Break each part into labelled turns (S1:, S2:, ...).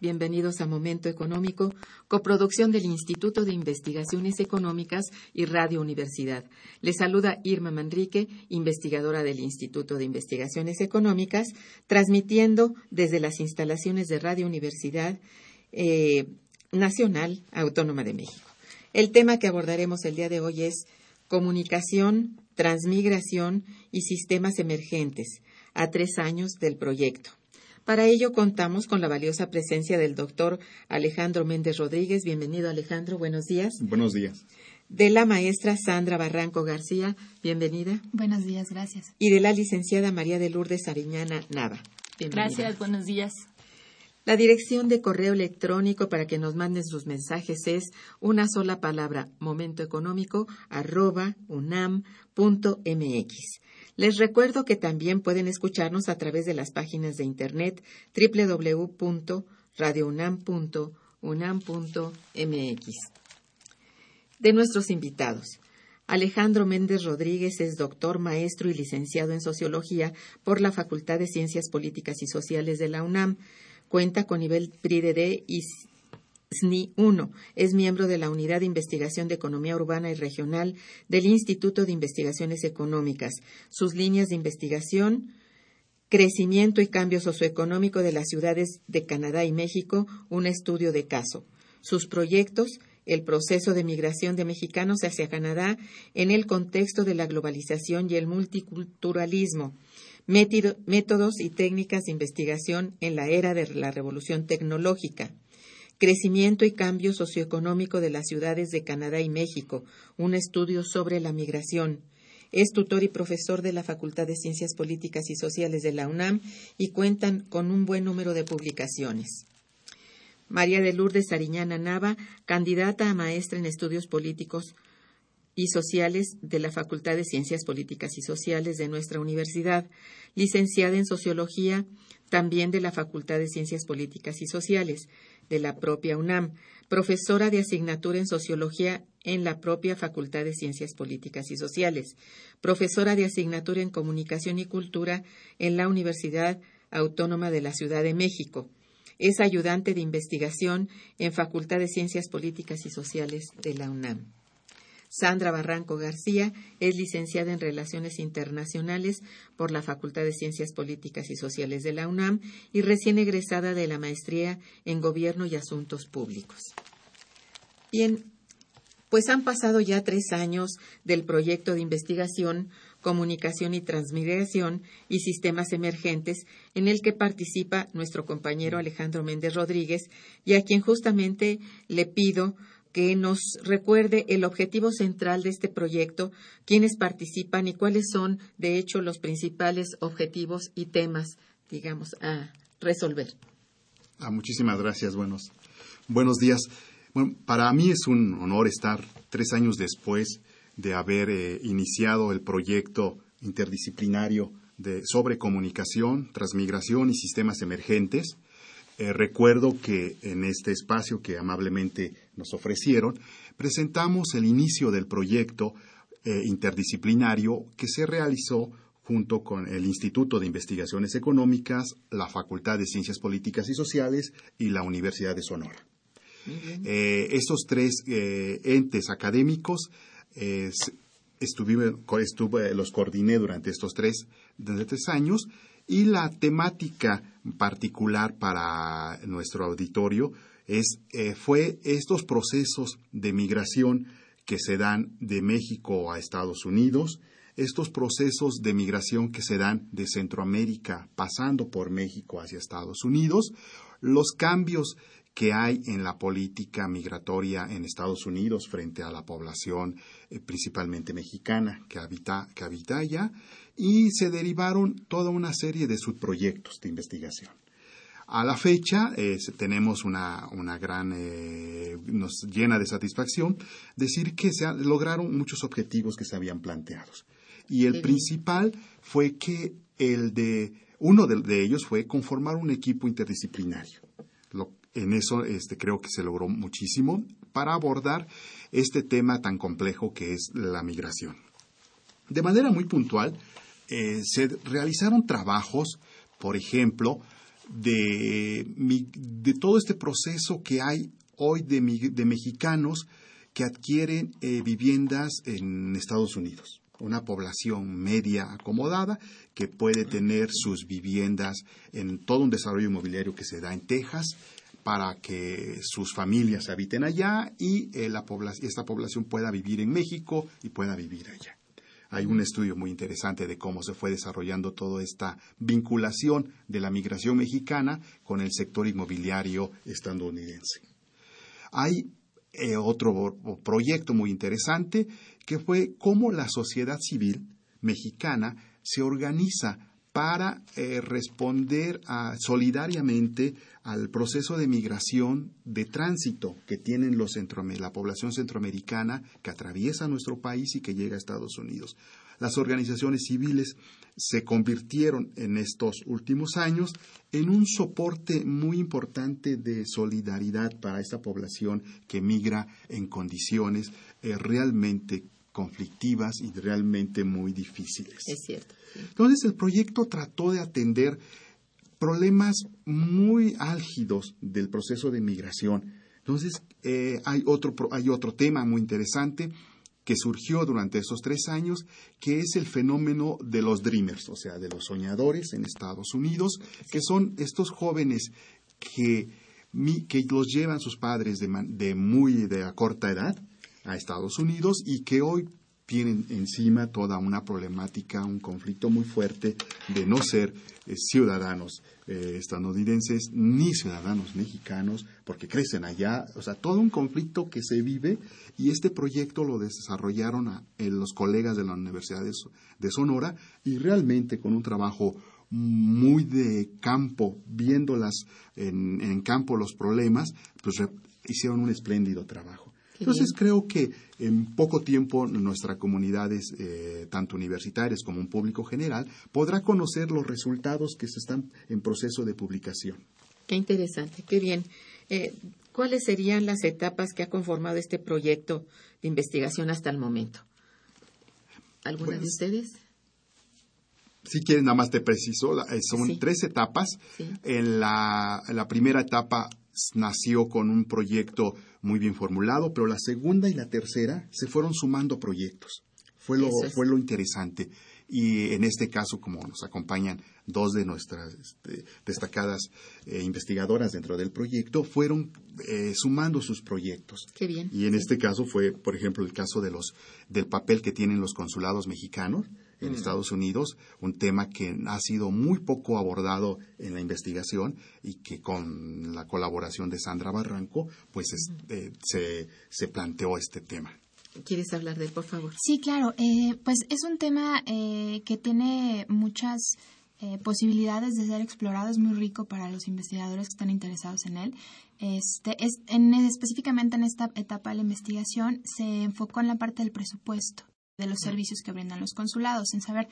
S1: Bienvenidos a Momento Económico, coproducción del Instituto de Investigaciones Económicas y Radio Universidad. Les saluda Irma Manrique, investigadora del Instituto de Investigaciones Económicas, transmitiendo desde las instalaciones de Radio Universidad eh, Nacional Autónoma de México. El tema que abordaremos el día de hoy es comunicación, transmigración y sistemas emergentes a tres años del proyecto. Para ello contamos con la valiosa presencia del doctor Alejandro Méndez Rodríguez. Bienvenido, Alejandro. Buenos días.
S2: Buenos días.
S1: De la maestra Sandra Barranco García. Bienvenida.
S3: Buenos días, gracias.
S1: Y de la licenciada María de Lourdes Ariñana Nava.
S3: Bienvenida. Gracias, buenos días.
S1: La dirección de correo electrónico para que nos manden sus mensajes es una sola palabra, momentoeconómico, arroba unam.mx. Les recuerdo que también pueden escucharnos a través de las páginas de internet www.radiounam.unam.mx. De nuestros invitados. Alejandro Méndez Rodríguez es doctor, maestro y licenciado en Sociología por la Facultad de Ciencias Políticas y Sociales de la UNAM. Cuenta con nivel PRI-D y SNI 1. Es miembro de la Unidad de Investigación de Economía Urbana y Regional del Instituto de Investigaciones Económicas. Sus líneas de investigación Crecimiento y cambio socioeconómico de las ciudades de Canadá y México, un estudio de caso. Sus proyectos el proceso de migración de mexicanos hacia Canadá en el contexto de la globalización y el multiculturalismo, métodos y técnicas de investigación en la era de la revolución tecnológica, Crecimiento y cambio socioeconómico de las ciudades de Canadá y México, un estudio sobre la migración. Es tutor y profesor de la Facultad de Ciencias Políticas y Sociales de la UNAM y cuentan con un buen número de publicaciones. María de Lourdes Ariñana Nava, candidata a maestra en estudios políticos y sociales de la Facultad de Ciencias Políticas y Sociales de nuestra universidad, licenciada en Sociología también de la Facultad de Ciencias Políticas y Sociales de la propia UNAM, profesora de asignatura en Sociología en la propia Facultad de Ciencias Políticas y Sociales, profesora de asignatura en Comunicación y Cultura en la Universidad Autónoma de la Ciudad de México. Es ayudante de investigación en Facultad de Ciencias Políticas y Sociales de la UNAM. Sandra Barranco García es licenciada en Relaciones Internacionales por la Facultad de Ciencias Políticas y Sociales de la UNAM y recién egresada de la maestría en Gobierno y Asuntos Públicos. Bien, pues han pasado ya tres años del proyecto de investigación Comunicación y Transmigración y Sistemas Emergentes, en el que participa nuestro compañero Alejandro Méndez Rodríguez, y a quien justamente le pido que nos recuerde el objetivo central de este proyecto, quiénes participan y cuáles son, de hecho, los principales objetivos y temas, digamos, a resolver.
S2: Ah, muchísimas gracias. Buenos, buenos días. Bueno, para mí es un honor estar tres años después de haber eh, iniciado el proyecto interdisciplinario de, sobre comunicación, transmigración y sistemas emergentes eh, recuerdo que en este espacio que amablemente nos ofrecieron, presentamos el inicio del proyecto eh, interdisciplinario que se realizó junto con el Instituto de Investigaciones Económicas, la Facultad de Ciencias Políticas y Sociales y la Universidad de Sonora. Eh, estos tres entes académicos estuve, los coordiné durante estos tres, desde tres años y la temática particular para nuestro auditorio es, eh, fue estos procesos de migración que se dan de México a Estados Unidos, estos procesos de migración que se dan de Centroamérica pasando por México hacia Estados Unidos, los cambios que hay en la política migratoria en Estados Unidos frente a la población eh, principalmente mexicana que habita, que habita allá y se derivaron toda una serie de subproyectos de investigación. A la fecha eh, tenemos una, una gran, eh, nos llena de satisfacción decir que se lograron muchos objetivos que se habían planteado. Y el principal fue que el de, uno de, ellos fue conformar un equipo interdisciplinario. en eso este, creo que se logró muchísimo para abordar este tema tan complejo que es la migración. De manera muy puntual, eh, se realizaron trabajos, por ejemplo, de, todo este proceso que hay hoy de, mexicanos que adquieren eh, viviendas en Estados Unidos. Una población media acomodada que puede tener sus viviendas en todo un desarrollo inmobiliario que se da en Texas para que sus familias habiten allá y eh, esta población pueda vivir en México y pueda vivir allá. Hay un estudio muy interesante de cómo se fue desarrollando toda esta vinculación de la migración mexicana con el sector inmobiliario estadounidense. Hay eh, otro proyecto muy interesante que fue cómo la sociedad civil mexicana se organiza para eh, responder solidariamente al proceso de migración de tránsito que tienen los la población centroamericana que atraviesa nuestro país y que llega a Estados Unidos. Las organizaciones civiles se convirtieron en estos últimos años en un soporte muy importante de solidaridad para esta población que migra en condiciones eh, realmente conflictivas y realmente muy difíciles.
S1: Es cierto.
S2: Entonces el proyecto trató de atender problemas muy álgidos del proceso de migración. Entonces eh, hay, otro, hay otro tema muy interesante que surgió durante esos tres años, que es el fenómeno de los dreamers, o sea, de los soñadores en Estados Unidos, que son estos jóvenes que, que los llevan sus padres de, de muy de corta edad a Estados Unidos y que hoy tienen encima toda una problemática, un conflicto muy fuerte de no ser eh, ciudadanos eh, estadounidenses ni ciudadanos mexicanos, porque crecen allá, o sea, todo un conflicto que se vive y este proyecto lo desarrollaron los colegas de la Universidad de, Sonora y realmente con un trabajo muy de campo, viéndolas en, en campo los problemas, pues hicieron un espléndido trabajo. Entonces creo que en poco tiempo nuestras comunidades, eh, tanto universitarias como un público general, podrá conocer los resultados que se están en proceso de publicación.
S1: Qué interesante, qué bien. Eh, ¿Cuáles serían las etapas que ha conformado este proyecto de investigación hasta el momento? ¿Alguna de pues, ustedes?
S2: Si quieren, nada más te preciso, eh, son tres etapas. En la, la primera etapa nació con un proyecto muy bien formulado, pero la segunda y la tercera se fueron sumando proyectos. Fue lo, fue lo interesante. Y en este caso, como nos acompañan dos de nuestras este, destacadas eh, investigadoras dentro del proyecto, fueron eh, sumando sus proyectos.
S1: Qué bien.
S2: Y en este caso fue, por ejemplo, el caso de los, del papel que tienen los consulados mexicanos en mm. Estados Unidos, un tema que ha sido muy poco abordado en la investigación y que con la colaboración de Sandra Barranco, pues este, se, se planteó este tema.
S1: ¿Quieres hablar de él, por favor?
S3: Sí, claro. Eh, pues es un tema eh, que tiene muchas eh, posibilidades de ser explorado. Es muy rico para los investigadores que están interesados en él. Este, es, en, específicamente en esta etapa de la investigación se enfocó en la parte del presupuesto de los servicios que brindan los consulados, en saber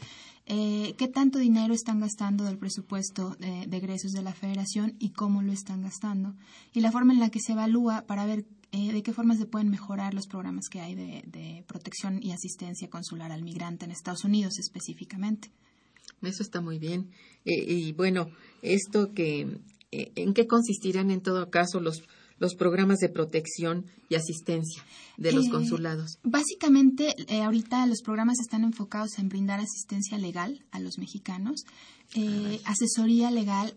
S3: eh, qué tanto dinero están gastando del presupuesto de, egresos de la federación y cómo lo están gastando, y la forma en la que se evalúa para ver eh, de qué forma se pueden mejorar los programas que hay de, protección y asistencia consular al migrante en Estados Unidos específicamente.
S1: Eso está muy bien. Eh, y bueno, esto que, ¿en qué consistirán en todo caso los los programas de protección y asistencia de los eh, consulados?
S3: Básicamente, eh, ahorita los programas están enfocados en brindar asistencia legal a los mexicanos, eh, asesoría legal.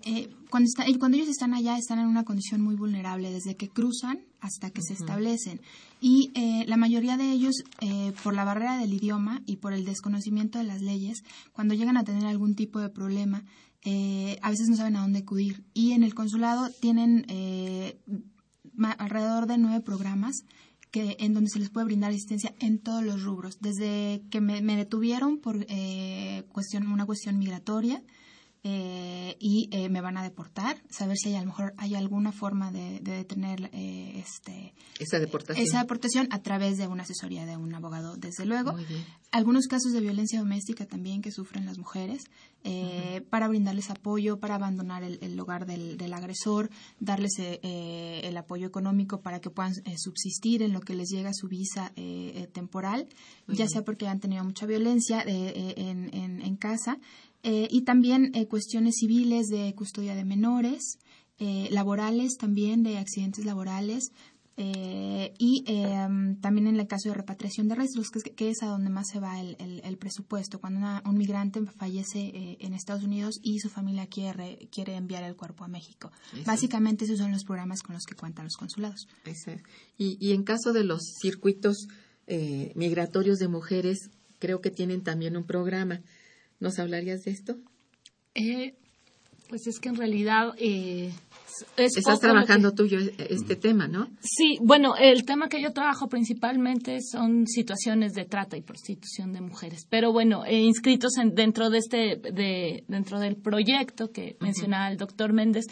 S3: cuando, cuando ellos están allá, están en una condición muy vulnerable, desde que cruzan hasta que se establecen. Y la mayoría de ellos, por la barrera del idioma y por el desconocimiento de las leyes, cuando llegan a tener algún tipo de problema, a veces no saben a dónde acudir. Y en el consulado tienen alrededor de nueve programas que en donde se les puede brindar asistencia en todos los rubros, desde que me, detuvieron por eh, cuestión, una cuestión migratoria, eh, y eh, me van a deportar, saber si hay, a lo mejor hay alguna forma de, detener eh, este,
S1: esa deportación.
S3: Esa deportación a través de una asesoría de un abogado, desde luego. Algunos casos de violencia doméstica también que sufren las mujeres, para brindarles apoyo, para abandonar el, hogar del, agresor, darles el apoyo económico para que puedan subsistir en lo que les llega su visa temporal, ya sea porque han tenido mucha violencia en, en casa eh, y también eh, cuestiones civiles de custodia de menores, eh, laborales también, de accidentes laborales, y em, también en el caso de repatriación de restos, que, es a donde más se va el, el, presupuesto, cuando un migrante fallece en Estados Unidos y su familia quiere, quiere enviar el cuerpo a México. Básicamente esos son los programas con los que cuentan los consulados.
S1: Y, y en caso de los circuitos migratorios de mujeres, creo que tienen también un programa. ¿Nos hablarías de esto?
S4: Eh, pues es que en realidad eh,
S1: Estás trabajando tú este tema, ¿no?
S4: Sí, bueno, el tema que yo trabajo principalmente son situaciones de trata y prostitución de mujeres. Pero bueno, eh, inscritos en, dentro de este, de, dentro del proyecto que mencionaba el doctor Méndez,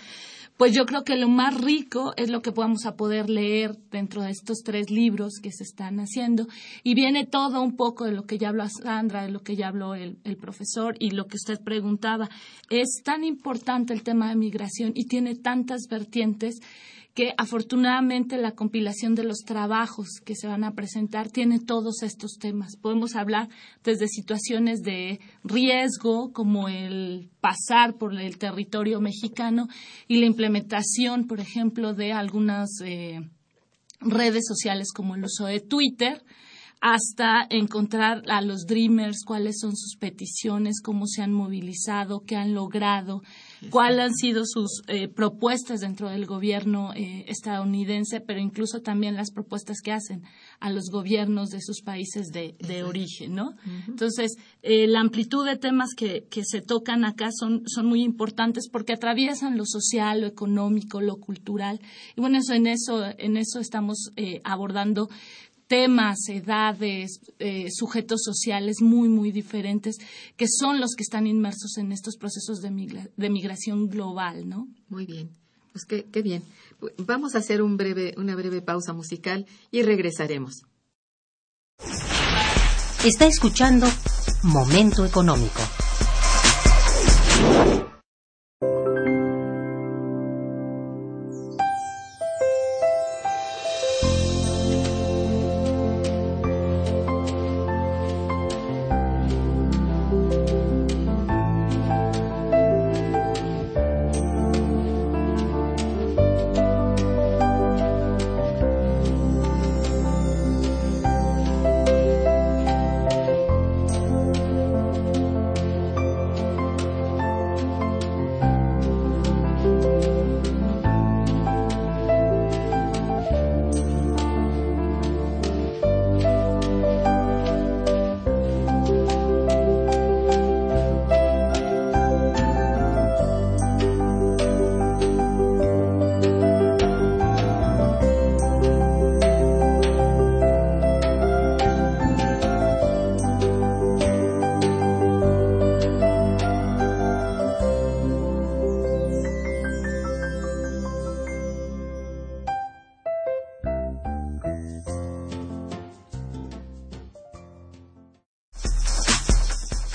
S4: pues yo creo que lo más rico es lo que vamos a poder leer dentro de estos tres libros que se están haciendo. Y viene todo un poco de lo que ya habló Sandra, de lo que ya habló el, el profesor y lo que usted preguntaba. Es tan importante el tema de migración y tiene tantas vertientes que afortunadamente la compilación de los trabajos que se van a presentar tiene todos estos temas. Podemos hablar desde situaciones de riesgo, como el pasar por el territorio mexicano y la implementación, por ejemplo, de algunas eh, redes sociales como el uso de Twitter, hasta encontrar a los Dreamers, cuáles son sus peticiones, cómo se han movilizado, qué han logrado, cuáles han sido sus eh, propuestas dentro del gobierno eh, estadounidense, pero incluso también las propuestas que hacen a los gobiernos de sus países de, origen, ¿no? Entonces, eh, la amplitud de temas que, que se tocan acá son, son muy importantes porque atraviesan lo social, lo económico, lo cultural. Y bueno, eso, en, eso, en eso estamos abordando temas, edades, eh, sujetos sociales muy, muy diferentes, que son los que están inmersos en estos procesos de, migración global, ¿no?
S1: Muy bien, pues qué, qué bien. Vamos a hacer un breve, una breve pausa musical y regresaremos.
S5: Está escuchando Momento Económico.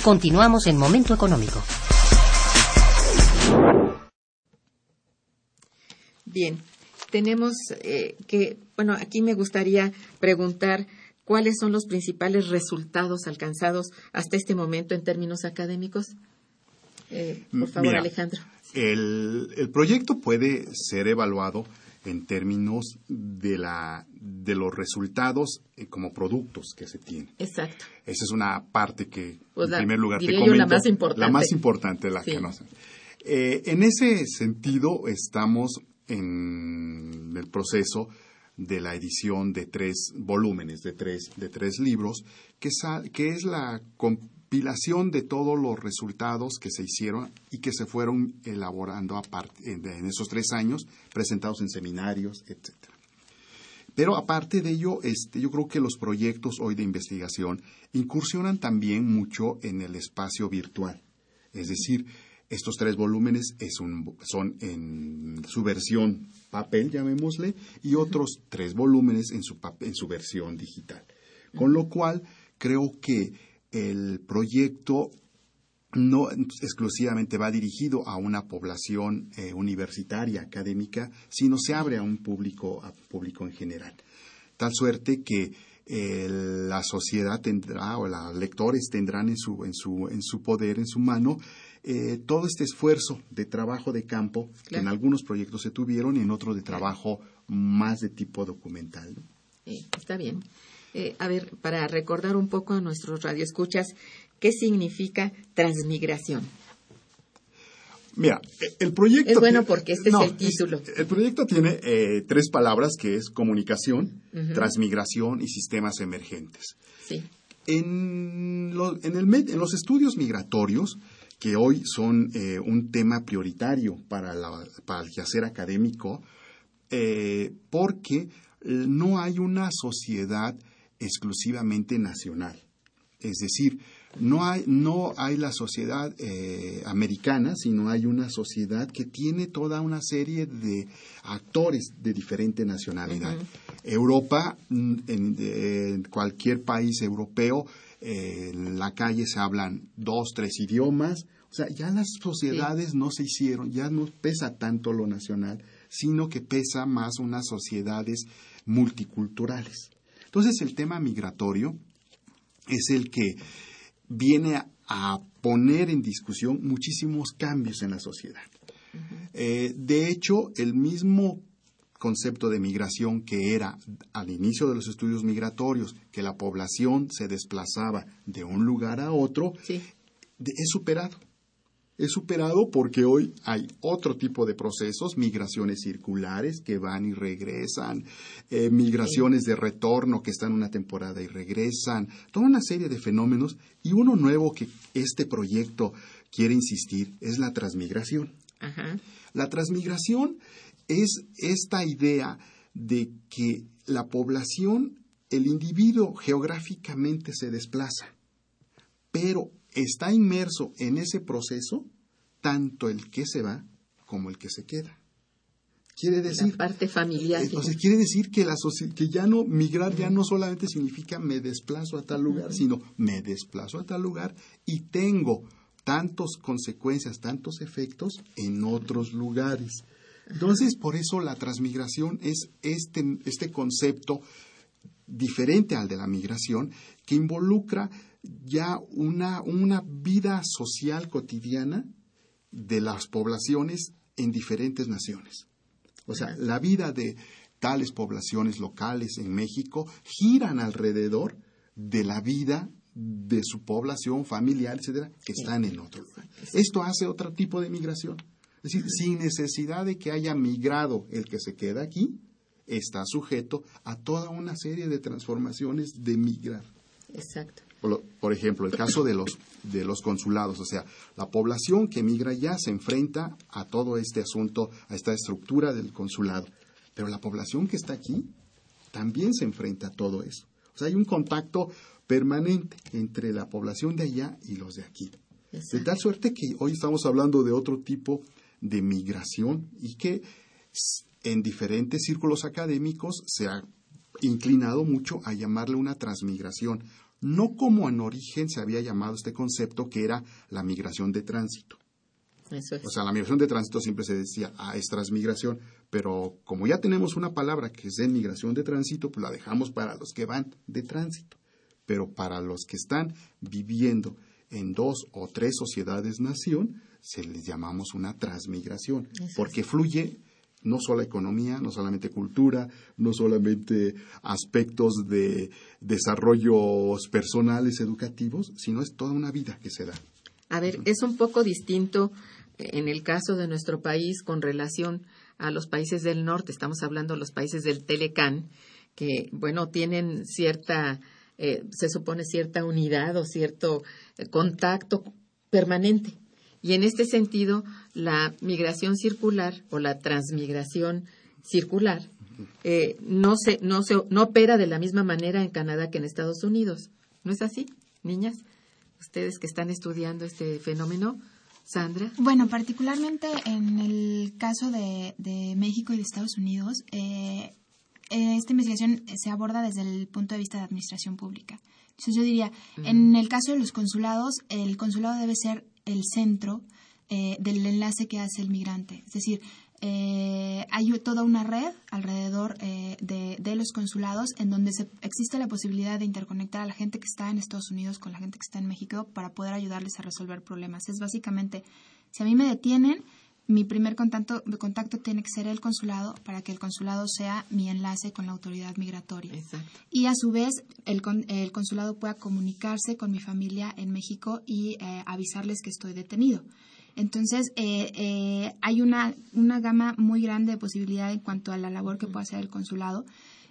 S5: Continuamos en Momento Económico.
S1: Bien, tenemos eh, que, bueno, aquí me gustaría preguntar cuáles son los principales resultados alcanzados hasta este momento en términos académicos. Eh, por favor, Alejandro.
S2: el, proyecto puede ser evaluado en términos de, la, de los resultados eh, como productos que se tienen.
S1: Exacto.
S2: Esa es una parte que, pues en primer lugar,
S1: te comento. la más importante.
S2: La más importante, la que no eh, en ese sentido, estamos en el proceso de la edición de tres volúmenes, de tres, de tres libros, que, que es la compilación de todos los resultados que se hicieron y que se fueron elaborando en esos tres años, presentados en seminarios, etc. Pero aparte de ello, este, yo creo que los proyectos hoy de investigación incursionan también mucho en el espacio virtual. Es decir, estos tres volúmenes son en su versión papel, llamémosle, y otros tres volúmenes en su, en su versión digital. Con lo cual, creo que el proyecto no exclusivamente va dirigido a una población eh, universitaria, académica, sino se abre a un público, a público en general. Tal suerte que eh, la sociedad tendrá o los lectores tendrán en su, en su, en su poder, en su mano, eh, todo este esfuerzo de trabajo de campo que en algunos proyectos se tuvieron y en otros de trabajo más de tipo documental.
S1: está bien. a ver, para recordar un poco a nuestros radioescuchas, ¿Qué significa transmigración?
S2: Mira, el proyecto...
S1: Es bueno porque este es el título.
S2: El proyecto tiene eh, tres palabras que es comunicación, transmigración y sistemas emergentes.
S1: Sí.
S2: En, en, los estudios migratorios, que hoy son eh, un tema prioritario para, el quehacer académico, eh, porque no hay una sociedad exclusivamente nacional. Es decir, no hay, no hay la sociedad eh, americana, sino hay una sociedad que tiene toda una serie de actores de diferente nacionalidad. Europa, mm, en, cualquier país europeo, eh, en la calle se hablan dos, tres idiomas. O sea, ya las sociedades no se hicieron, ya no pesa tanto lo nacional, sino que pesa más unas sociedades multiculturales. Entonces, el tema migratorio es el que viene a, poner en discusión muchísimos cambios en la sociedad. Eh, de hecho, el mismo concepto de migración que era al inicio de los estudios migratorios, que la población se desplazaba de un lugar a otro, es superado es superado porque hoy hay otro tipo de procesos, migraciones circulares que van y regresan, eh, migraciones de retorno que están una temporada y regresan, toda una serie de fenómenos y uno nuevo que este proyecto quiere insistir es la transmigración. La transmigración es esta idea de que la población, el individuo geográficamente se desplaza, pero está inmerso en ese proceso tanto el que se va como el que se queda. Quiere decir.
S1: La parte familiar.
S2: Entonces, quiere decir que, la que ya no, migrar ya no solamente significa me desplazo a tal lugar, sino me desplazo a tal lugar y tengo tantas consecuencias, tantos efectos en otros lugares. Entonces, por eso la transmigración es este, este concepto diferente al de la migración que involucra ya una, una vida social cotidiana de las poblaciones en diferentes naciones. O sea, la vida de tales poblaciones locales en México giran alrededor de la vida de su población familiar, etcétera, que están en otro lugar. Esto hace otro tipo de migración. Es decir, sin necesidad de que haya migrado el que se queda aquí, está sujeto a toda una serie de transformaciones de migrar.
S1: Exacto.
S2: Por, ejemplo, el caso de los, de los consulados, o sea, la población que migra ya se enfrenta a todo este asunto, a esta estructura del consulado, pero la población que está aquí también se enfrenta a todo eso. O sea, hay un contacto permanente entre la población de allá y los de aquí. De tal suerte que hoy estamos hablando de otro tipo de migración y que en diferentes círculos académicos se ha inclinado mucho a llamarle una transmigración, no como en origen se había llamado este concepto que era la migración de tránsito. O sea, la migración de tránsito siempre se decía, ah, es transmigración, pero como ya tenemos una palabra que es de migración de tránsito, pues la dejamos para los que van de tránsito. Pero para los que están viviendo en dos o tres sociedades nación, se les llamamos una transmigración, porque fluye no solo economía, no solamente cultura, no solamente aspectos de desarrollos personales, educativos, sino es toda una vida que se da.
S1: A ver, es un poco distinto en el caso de nuestro país con relación a los países del norte, estamos hablando de los países del Telecán, que, bueno, tienen cierta, eh, se supone cierta unidad o cierto eh, contacto permanente y en este sentido, la migración circular o la transmigración circular eh, no, se, no, se, no opera de la misma manera en Canadá que en Estados Unidos. ¿No es así, niñas? Ustedes que están estudiando este fenómeno, Sandra.
S3: Bueno, particularmente en el caso de, de México y de Estados Unidos, eh, eh, esta investigación se aborda desde el punto de vista de administración pública. Entonces yo diría, en el caso de los consulados, el consulado debe ser el centro eh, del enlace que hace el migrante. Es decir, eh, hay toda una red alrededor eh, de, de, los consulados en donde se, existe la posibilidad de interconectar a la gente que está en Estados Unidos con la gente que está en México para poder ayudarles a resolver problemas. Es básicamente, si a mí me detienen, mi primer contacto, contacto tiene que ser el consulado para que el consulado sea mi enlace con la autoridad migratoria.
S1: Exacto.
S3: Y a su vez el, el, consulado pueda comunicarse con mi familia en México y eh, avisarles que estoy detenido. Entonces, eh, eh, hay una, una gama muy grande de posibilidades en cuanto a la labor que puede hacer el consulado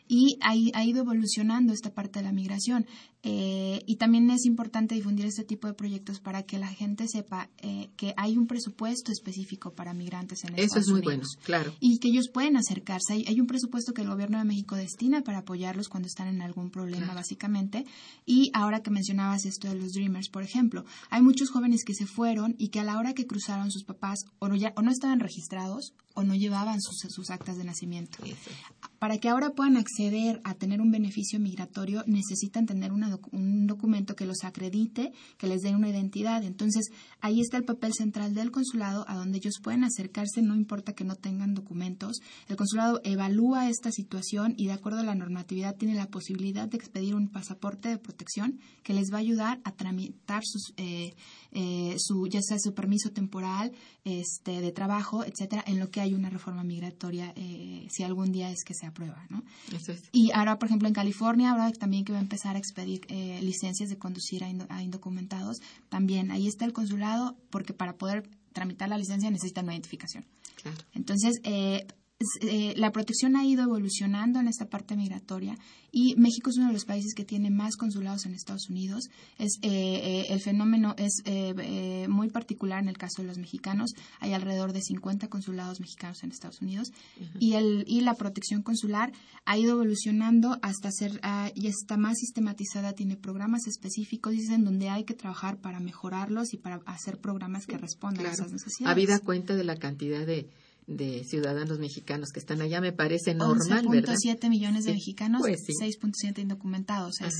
S3: y ha, ido evolucionando esta parte de la migración. Eh, y también es importante difundir este tipo de proyectos para que la gente sepa eh, que hay un presupuesto específico para migrantes en
S1: Eso
S3: Estados
S1: es muy
S3: Unidos.
S1: bueno, claro.
S3: Y que ellos pueden acercarse. Hay, hay, un presupuesto que el gobierno de México destina para apoyarlos cuando están en algún problema,
S1: claro.
S3: básicamente. Y ahora que mencionabas esto de los Dreamers, por ejemplo, hay muchos jóvenes que se fueron y que a la hora que cruzaron sus papás o no, ya, o no estaban registrados o no llevaban sus, sus actas de nacimiento.
S1: Eso.
S3: Para que ahora puedan acceder a tener un beneficio migratorio, necesitan tener una doc un documento que los acredite, que les dé una identidad. Entonces, ahí está el papel central del consulado, a donde ellos pueden acercarse, no importa que no tengan documentos. El consulado evalúa esta situación y, de acuerdo a la normatividad, tiene la posibilidad de expedir un pasaporte de protección que les va a ayudar a tramitar sus, eh, eh, su, ya sea su permiso temporal, este, de trabajo, etcétera, en lo que hay una reforma migratoria, eh, si algún día es que se aprueba, ¿no?
S1: Eso es.
S3: Y ahora, por ejemplo, en California, ahora también que va a empezar a expedir eh, licencias de conducir a, indo a, indocumentados, también ahí está el consulado, porque para poder tramitar la licencia necesitan una identificación.
S1: Claro.
S3: Entonces, eh, eh, la protección ha ido evolucionando en esta parte migratoria y México es uno de los países que tiene más consulados en Estados Unidos. Es, eh, eh, el fenómeno es eh, muy particular en el caso de los mexicanos. Hay alrededor de 50 consulados mexicanos en Estados Unidos uh -huh. y, el, y la protección consular ha ido evolucionando hasta ser uh, y está más sistematizada. Tiene programas específicos y en donde hay que trabajar para mejorarlos y para hacer programas que respondan
S1: claro.
S3: a esas necesidades.
S1: Habida cuenta de la cantidad de de ciudadanos mexicanos que están allá me parece normal,
S3: 11.7 millones de
S1: sí.
S3: mexicanos,
S1: pues sí.
S3: 6.7 indocumentados. Es, o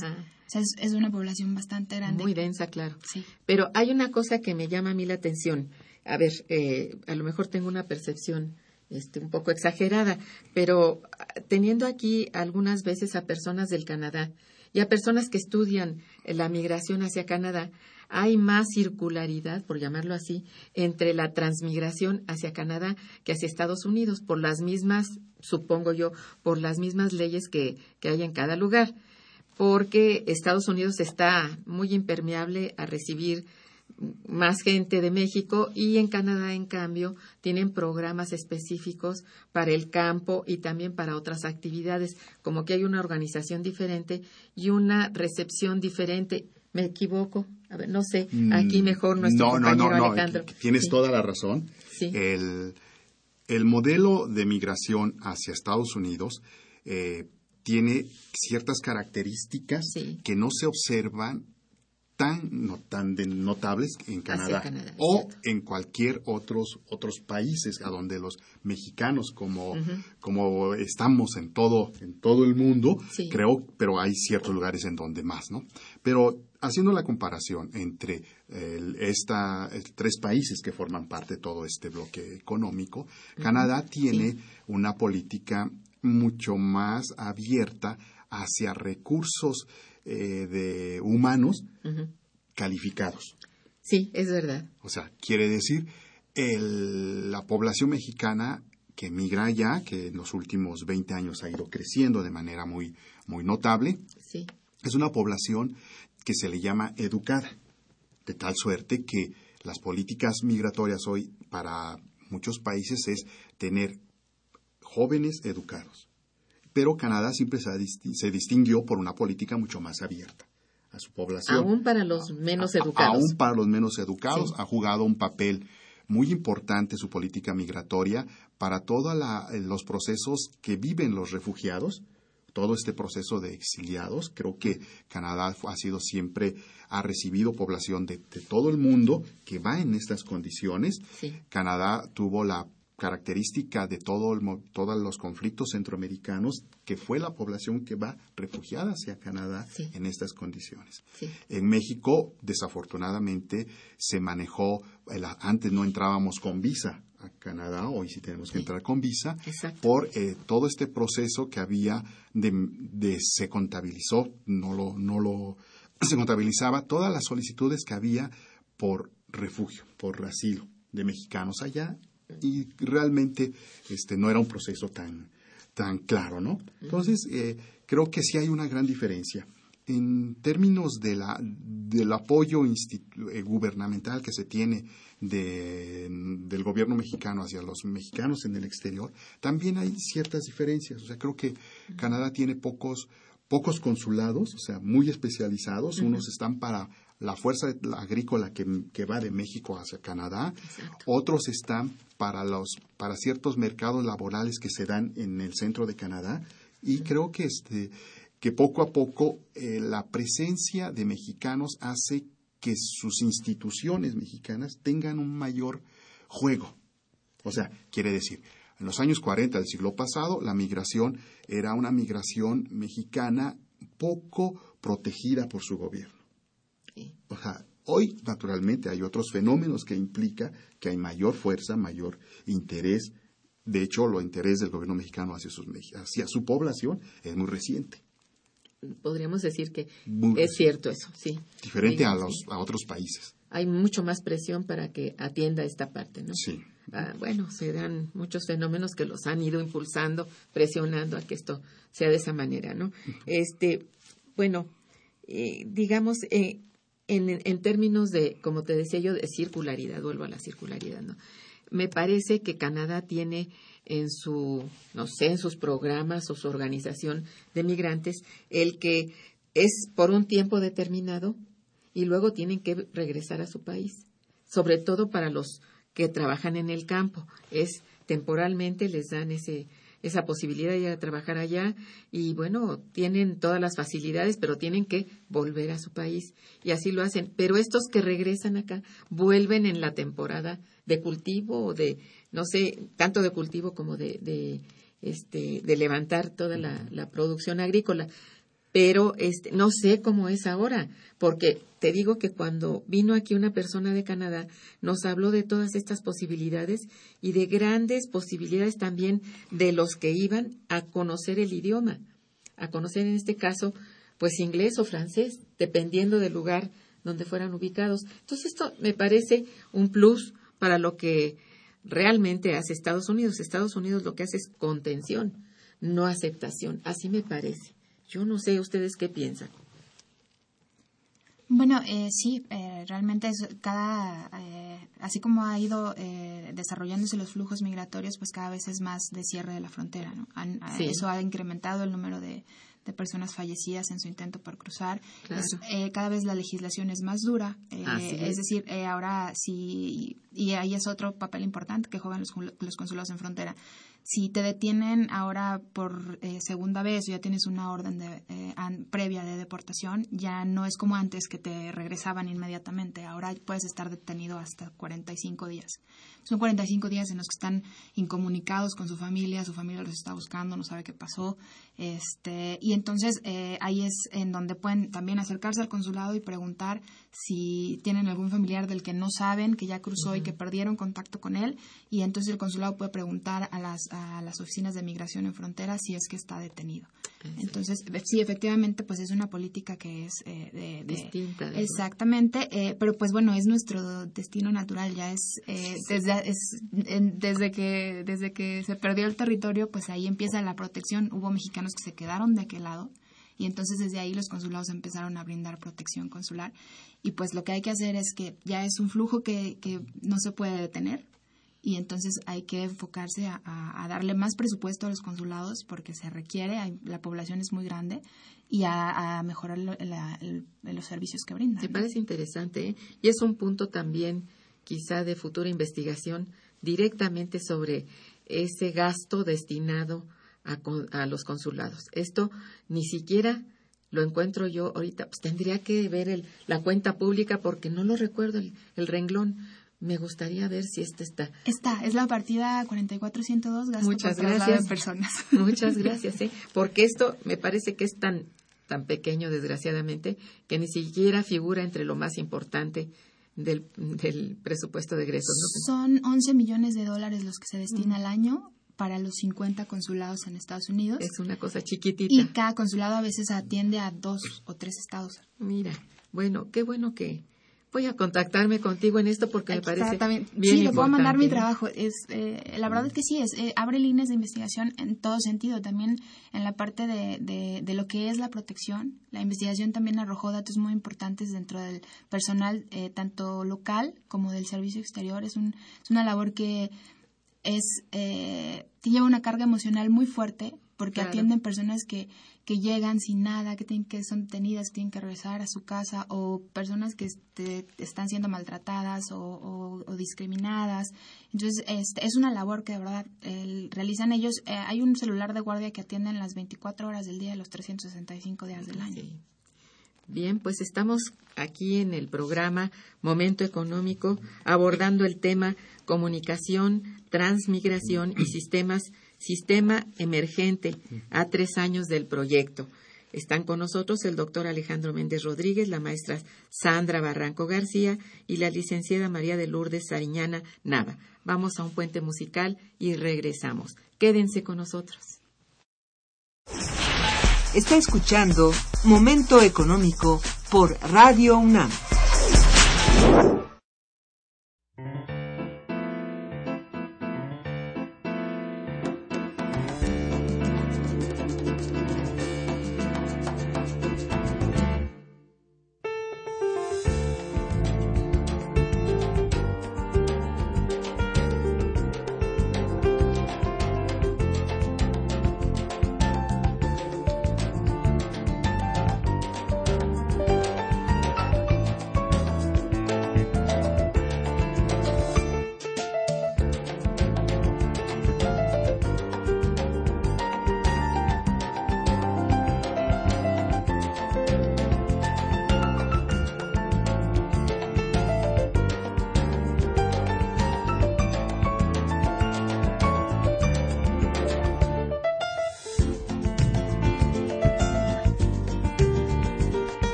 S3: sea, es, es, una población bastante grande.
S1: Muy densa, claro.
S3: Sí.
S1: Pero hay una cosa que me llama a mí la atención. A ver, eh, a lo mejor tengo una percepción este, un poco exagerada, pero teniendo aquí algunas veces a personas del Canadá y a personas que estudian la migración hacia Canadá, hay más circularidad, por llamarlo así, entre la transmigración hacia Canadá que hacia Estados Unidos, por las mismas, supongo yo, por las mismas leyes que, que hay en cada lugar, porque Estados Unidos está muy impermeable a recibir más gente de México y en Canadá, en cambio, tienen programas específicos para el campo y también para otras actividades, como que hay una organización diferente y una recepción diferente. ¿Me equivoco? A ver, no sé, aquí mejor nuestro
S2: no,
S1: compañero
S2: no, no,
S1: Alejandro.
S2: No, tienes
S1: sí.
S2: toda la razón.
S1: Sí.
S2: El, el, modelo de migración hacia Estados Unidos eh, tiene ciertas características
S1: sí.
S2: que no se observan tan, no, tan de notables en Canadá,
S1: Canadá
S2: o
S1: cierto.
S2: en cualquier otros otros países a donde los mexicanos como uh -huh. como estamos en todo en todo el mundo
S1: sí.
S2: creo pero hay ciertos lugares en donde más no pero haciendo la comparación entre el, esta tres países que forman parte de todo este bloque económico uh -huh. Canadá tiene
S1: sí.
S2: una política mucho más abierta hacia recursos eh, de humanos
S1: uh -huh.
S2: calificados.
S1: Sí, es verdad.
S2: O sea, quiere decir, el, la población mexicana que migra allá, que en los últimos 20 años ha ido creciendo de manera muy, muy notable,
S1: sí.
S2: es una población que se le llama educada, de tal suerte que las políticas migratorias hoy para muchos países es tener jóvenes educados pero Canadá siempre se, distinguió por una política mucho más abierta a su población.
S1: Aún para los menos educados.
S2: Aún para los menos educados
S1: sí.
S2: ha jugado un papel muy importante su política migratoria para todos los procesos que viven los refugiados, todo este proceso de exiliados. Creo que Canadá ha sido siempre, ha recibido población de, todo el mundo que va en estas condiciones. Canadá tuvo la característica de todo todos los conflictos centroamericanos, que fue la población que va refugiada hacia Canadá en estas condiciones. En México, desafortunadamente, se manejó, antes no entrábamos con visa a Canadá, hoy sí tenemos que entrar con visa, por eh, todo este proceso que había de, se contabilizó, no lo, no lo, se contabilizaba todas las solicitudes que había por refugio, por asilo de mexicanos allá y realmente este no era un proceso tan tan claro, ¿no? Entonces eh, creo que sí hay una gran diferencia en términos de la, del apoyo eh, gubernamental que se tiene del gobierno mexicano hacia los mexicanos en el exterior, también hay ciertas diferencias. O sea, creo que Canadá tiene pocos, pocos consulados, o sea, muy especializados. Unos están para la fuerza agrícola que, va de México hacia Canadá, otros están para, los, para ciertos mercados laborales que se dan en el centro de Canadá. Y creo que, este, que poco a poco eh, la presencia de mexicanos hace que sus instituciones mexicanas tengan un mayor juego. O sea, quiere decir, en los años 40 del siglo pasado, la migración era una migración mexicana poco protegida por su gobierno. O sea, hoy, naturalmente, hay otros fenómenos que implica que hay mayor fuerza, mayor interés. De hecho, el interés del gobierno mexicano hacia, hacia su población es muy reciente.
S1: Podríamos decir que es cierto eso, sí.
S2: Diferente a, los, a otros países.
S1: Hay mucho más presión para que atienda esta parte, ¿no?
S2: Sí.
S1: Ah, bueno, se dan muchos fenómenos que los han ido impulsando, presionando a que esto sea de esa manera, ¿no? Este, bueno, eh, digamos, eh, en, términos de, como te decía yo, de circularidad, vuelvo a la circularidad, ¿no? Me parece que Canadá tiene en su, no sé, en sus programas o su organización de migrantes, el que es por un tiempo determinado y luego tienen que regresar a su país, sobre todo para los que trabajan en el campo. Es temporalmente les dan ese, esa posibilidad de ir a trabajar allá y bueno, tienen todas las facilidades, pero tienen que volver a su país y así lo hacen. Pero estos que regresan acá vuelven en la temporada de cultivo o de, no sé, tanto de cultivo como de, de este, de levantar toda la, la producción agrícola pero este, no sé cómo es ahora, porque te digo que cuando vino aquí una persona de Canadá, nos habló de todas estas posibilidades y de grandes posibilidades también de los que iban a conocer el idioma, a conocer en este caso, pues inglés o francés, dependiendo del lugar donde fueran ubicados. Entonces esto me parece un plus para lo que realmente hace Estados Unidos. Estados Unidos lo que hace es contención, no aceptación, así me parece. Yo no sé ustedes qué piensan.
S3: Bueno, eh, sí, eh, realmente es cada, eh, así como ha ido eh, desarrollándose los flujos migratorios, pues cada vez es más de cierre de la frontera, ¿no? Eso ha incrementado el número de, de personas fallecidas en su intento por cruzar. Eh, cada vez la legislación es más dura, eh, es. decir, eh, ahora sí, y ahí es otro papel importante que juegan los, los consulados en frontera. Si te detienen ahora por segunda vez o ya tienes una orden de, previa de deportación, ya no es como antes que te regresaban inmediatamente. Ahora puedes estar detenido hasta 45 días. Son 45 días en los que están incomunicados con su familia, su familia los está buscando, no sabe qué pasó. Este, y entonces eh, ahí es en donde pueden también acercarse al consulado y preguntar si tienen algún familiar del que no saben que ya cruzó y que perdieron contacto con él. Y entonces el consulado puede preguntar a las, a las oficinas de migración en frontera si es que está detenido. Entonces, sí, efectivamente, pues es una política que es eh,
S1: distinta.
S3: exactamente, eh, pero pues bueno, es nuestro destino natural, ya es, desde, es desde, que, desde que se perdió el territorio, pues ahí empieza la protección. Hubo mexicanos que se quedaron de aquel lado y entonces desde ahí los consulados empezaron a brindar protección consular y pues lo que hay que hacer es que ya es un flujo que, que no se puede detener y entonces hay que enfocarse a, darle más presupuesto a los consulados porque se requiere, la población es muy grande y a, mejorar los servicios que brindan.
S1: Me parece interesante ¿eh? y es un punto también quizá de futura investigación directamente sobre ese gasto destinado a, los consulados. Esto ni siquiera lo encuentro yo ahorita. Pues tendría que ver la cuenta pública porque no lo recuerdo el, renglón. Me gustaría ver si este está.
S3: Está, es la partida 4402, gasto
S1: Muchas gracias.
S3: de personas.
S1: Muchas gracias, ¿eh? porque esto me parece que es tan, tan pequeño, desgraciadamente, que ni siquiera figura entre lo más importante del, del presupuesto de egresos.
S3: Son 11 millones de dólares los que se destina al año para los 50 consulados en Estados Unidos.
S1: Es una cosa chiquitita.
S3: Y cada consulado a veces atiende a dos o tres estados.
S1: Mira, bueno, qué bueno que voy a contactarme contigo en esto porque me parece bien
S3: Sí, le puedo mandar mi trabajo. Es, eh, la verdad es que sí, es, eh, abre líneas de investigación en todo sentido. También en la parte de, de, lo que es la protección. La investigación también arrojó datos muy importantes dentro del personal, eh, tanto local como del servicio exterior. Es, un, es una labor que es eh, lleva una carga emocional muy fuerte porque atienden personas que, que llegan sin nada, que tienen que son detenidas, tienen que regresar a su casa o personas que este, están siendo maltratadas o, discriminadas. Entonces este, es una labor que de verdad realizan ellos. Eh, hay un celular de guardia que atienden las 24 horas del día, los 365 días del año.
S1: Bien, pues estamos aquí en el programa Momento Económico abordando el tema comunicación, transmigración y sistemas, sistema emergente a tres años del proyecto. Están con nosotros el doctor Alejandro Méndez Rodríguez, la maestra Sandra Barranco García y la licenciada María de Lourdes Sariñana Nava. Vamos a un puente musical y regresamos. Quédense con nosotros.
S6: Está escuchando Momento Económico por Radio UNAM.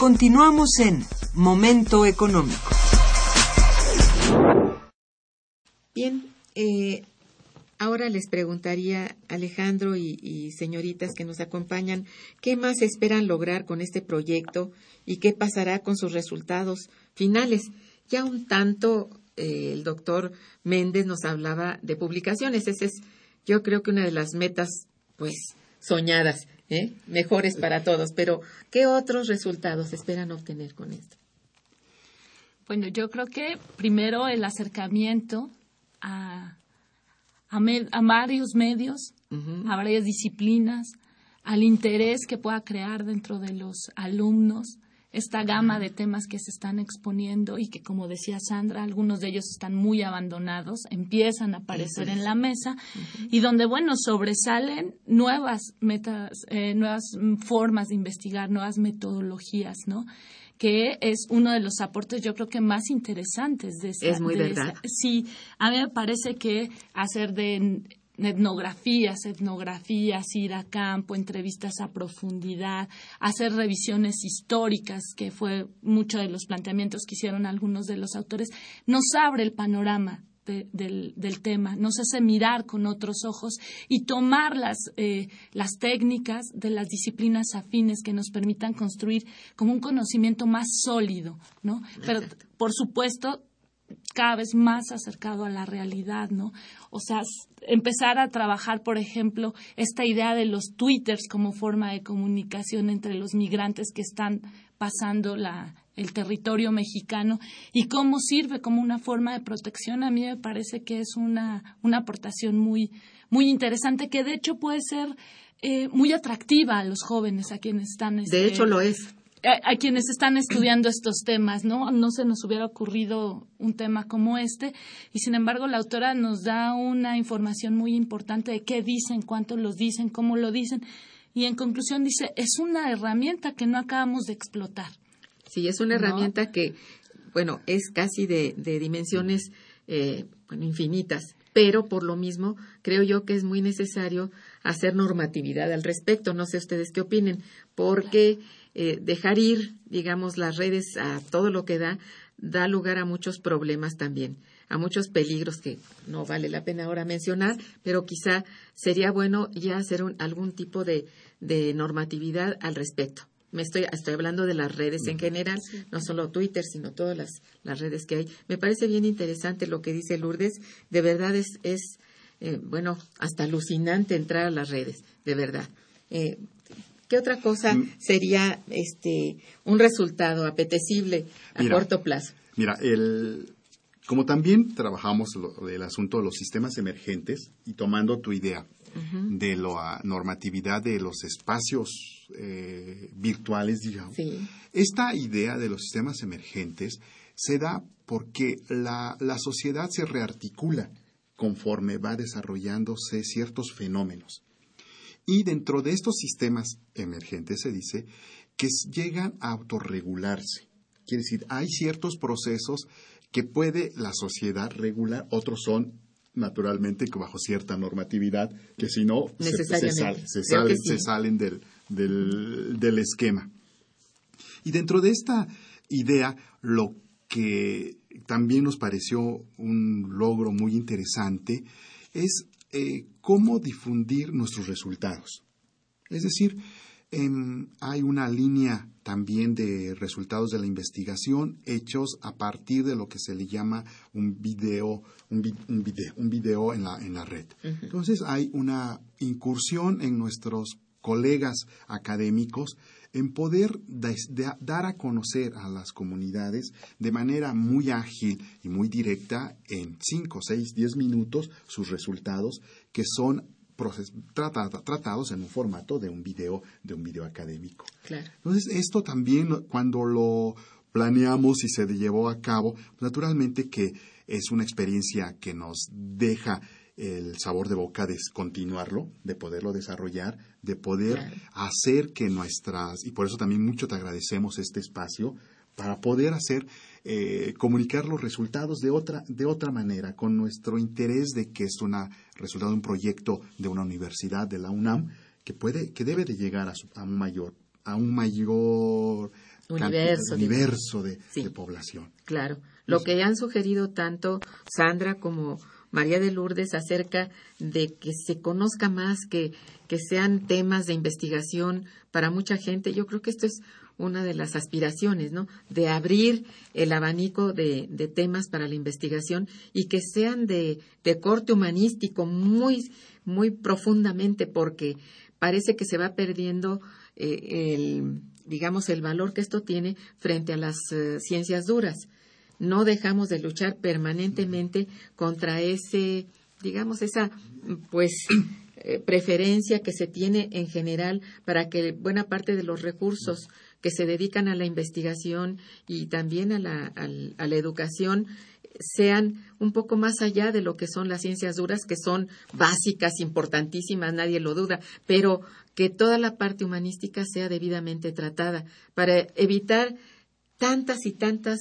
S6: Continuamos en Momento Económico.
S1: Bien, eh, ahora les preguntaría Alejandro y, señoritas que nos acompañan, ¿qué más esperan lograr con este proyecto y qué pasará con sus resultados finales? Ya un tanto eh, el doctor Méndez nos hablaba de publicaciones. Esa es, yo creo que una de las metas, pues, soñadas ¿eh? mejores para todos. Pero, ¿qué otros resultados esperan obtener con esto?
S4: Bueno, yo creo que primero el acercamiento a, a, varios medios, a varias disciplinas, al interés que pueda crear dentro de los alumnos, esta gama de temas que se están exponiendo y que, como decía Sandra, algunos de ellos están muy abandonados, empiezan a aparecer en la mesa y donde, bueno, sobresalen nuevas metas, eh, nuevas formas de investigar, nuevas metodologías, ¿no? que es uno de los aportes yo creo que más interesantes de esta.
S1: Es muy verdad.
S4: sí, a mí me parece que hacer de etnografías, etnografías, ir a campo, entrevistas a profundidad, hacer revisiones históricas, que fue mucho de los planteamientos que hicieron algunos de los autores, nos abre el panorama del, tema, nos hace mirar con otros ojos y tomar las, eh, las técnicas de las disciplinas afines que nos permitan construir como un conocimiento más sólido, ¿no? Pero, por supuesto, cada vez más acercado a la realidad, ¿no? O sea, empezar a trabajar, por ejemplo, esta idea de los twitters como forma de comunicación entre los migrantes que están pasando la, el territorio mexicano y cómo sirve como una forma de protección, a mí me parece que es una, una aportación muy, muy interesante que de hecho puede ser eh, muy atractiva a los jóvenes, a quienes están.
S1: de
S4: este,
S1: hecho lo es
S4: a, quienes están estudiando estos temas, ¿no? No se nos hubiera ocurrido un tema como este y sin embargo la autora nos da una información muy importante de qué dicen, cuánto los dicen, cómo lo dicen y en conclusión dice, es una herramienta que no acabamos de explotar.
S1: Sí, es una herramienta que, bueno, es casi de, dimensiones eh, infinitas, pero por lo mismo creo yo que es muy necesario hacer normatividad al respecto. No sé ustedes qué opinen, porque eh, dejar ir, digamos, las redes a todo lo que da, da lugar a muchos problemas también, a muchos peligros que no vale la pena ahora mencionar, pero quizá sería bueno ya hacer algún tipo de, normatividad al respecto. Me estoy, estoy hablando de las redes en general, no solo Twitter, sino todas las, las, redes que hay. Me parece bien interesante lo que dice Lourdes. De verdad es, es eh, bueno, hasta alucinante entrar a las redes, de verdad. Eh, ¿Qué otra cosa mm. sería este un resultado apetecible a corto plazo?
S2: Mira, el, como también trabajamos el asunto de los sistemas emergentes y tomando tu idea de la normatividad de los espacios eh, virtuales, digamos, esta idea de los sistemas emergentes se da porque la, la sociedad se rearticula conforme va desarrollándose ciertos fenómenos. Y dentro de estos sistemas emergentes se dice que llegan a autorregularse. Quiere decir, hay ciertos procesos que puede la sociedad regular, otros son naturalmente bajo cierta normatividad, que si no se, salen del, del esquema. Y dentro de esta idea, lo que también nos pareció un logro muy interesante es eh, cómo difundir nuestros resultados. Es decir, hay una línea también de resultados de la investigación hechos a partir de lo que se le llama un video, un, video, en la, en la red. Entonces hay una incursión en nuestros colegas académicos en poder dar a conocer a las comunidades de manera muy ágil y muy directa en 5, 6, 10 minutos sus resultados que son tratados en un formato de un video, de un video académico. Entonces, esto también cuando lo planeamos y se llevó a cabo, naturalmente que es una experiencia que nos deja el sabor de boca de continuarlo, de poderlo desarrollar, de poder hacer que nuestras, y por eso también mucho te agradecemos este espacio, para poder hacer, eh, comunicar los resultados de otra, de otra manera, con nuestro interés de que es un resultado de un proyecto de una universidad, de la UNAM, que puede, que debe de llegar a, un mayor, a un mayor universo, de, población.
S1: Claro. Lo que han sugerido tanto Sandra como María de Lourdes acerca de que se conozca más, que, que sean temas de investigación para mucha gente. Yo creo que esto es una de las aspiraciones, ¿no? De abrir el abanico de, de temas para la investigación y que sean de, de, corte humanístico muy, muy profundamente, porque parece que se va perdiendo eh, el, digamos, el valor que esto tiene frente a las eh, ciencias duras no dejamos de luchar permanentemente contra ese, digamos, esa, pues, eh, preferencia que se tiene en general para que buena parte de los recursos que se dedican a la investigación y también a la, a la educación sean un poco más allá de lo que son las ciencias duras, que son básicas, importantísimas, nadie lo duda, pero que toda la parte humanística sea debidamente tratada para evitar tantas y tantas